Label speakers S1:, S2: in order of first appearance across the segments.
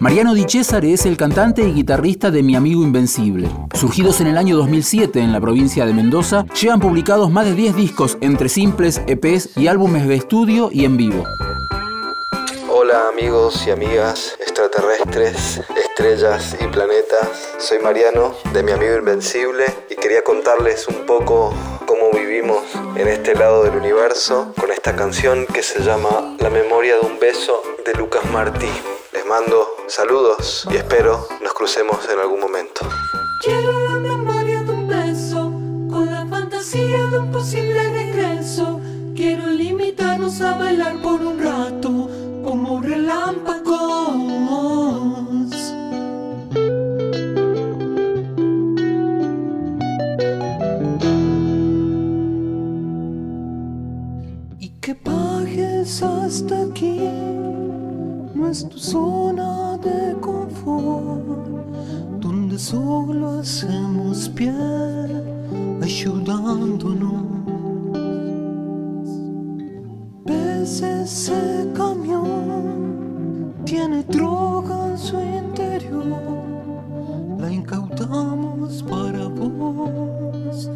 S1: Mariano Di Cesare es el cantante y guitarrista de Mi Amigo Invencible. Surgidos en el año 2007 en la provincia de Mendoza, llevan publicados más de 10 discos entre simples, EPs y álbumes de estudio y en vivo.
S2: Hola amigos y amigas extraterrestres, estrellas y planetas. Soy Mariano de Mi Amigo Invencible y quería contarles un poco cómo vivimos en este lado del universo con esta canción que se llama La memoria de un beso de Lucas Martí. Mando saludos y espero nos crucemos en algún momento.
S3: Quiero la memoria de un beso, con la fantasía de un posible regreso. Quiero limitarnos a bailar por un rato, como relámpagos. Y que bajes hasta aquí no es tu zona de confort, donde solo hacemos pie, ayudándonos. Ves ese camión, tiene droga en su interior, la incautamos para vos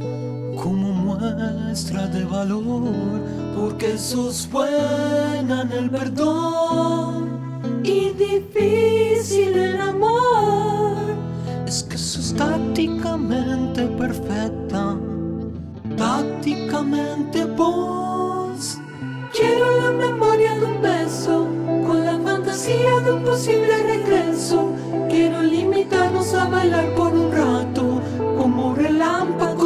S3: como muestra de valor, porque sos buena en el perdón tácticamente perfecta, tácticamente vos. Quiero la memoria de un beso, con la fantasía de un posible regreso. Quiero limitarnos a bailar por un rato, como relámpagos.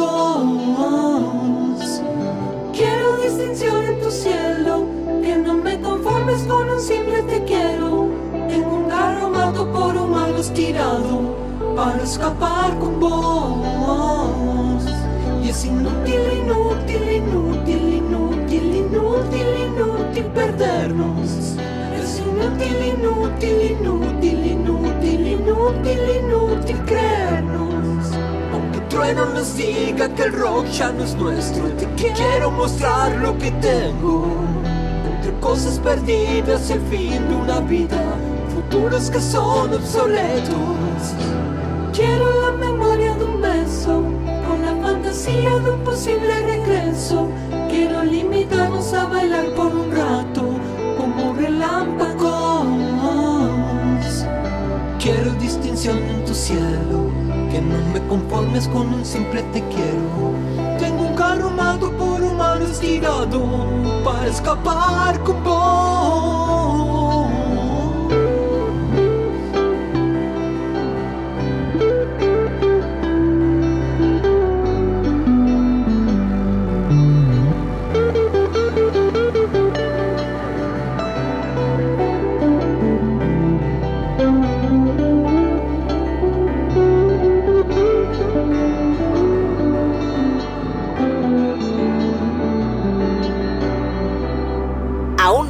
S3: Quiero distinción en tu cielo, que no me conformes con un simple te quiero. Tengo un carro mato por humanos tirado para escapar con vos. Y es inútil, inútil, inútil, inútil, inútil, inútil perdernos. Es inútil, inútil, inútil, inútil, inútil, inútil creernos. Aunque trueno nos diga que el rock ya no es nuestro, te quiero mostrar lo que tengo. Entre cosas perdidas el fin de una vida, futuros que son obsoletos. Quiero la memoria de un beso, con la fantasía de un posible regreso. Quiero limitarnos a bailar por un rato, como relámpagos. Quiero distinción en tu cielo, que no me conformes con un simple te quiero. Tengo un carro armado por humanos tirado para escapar con vos.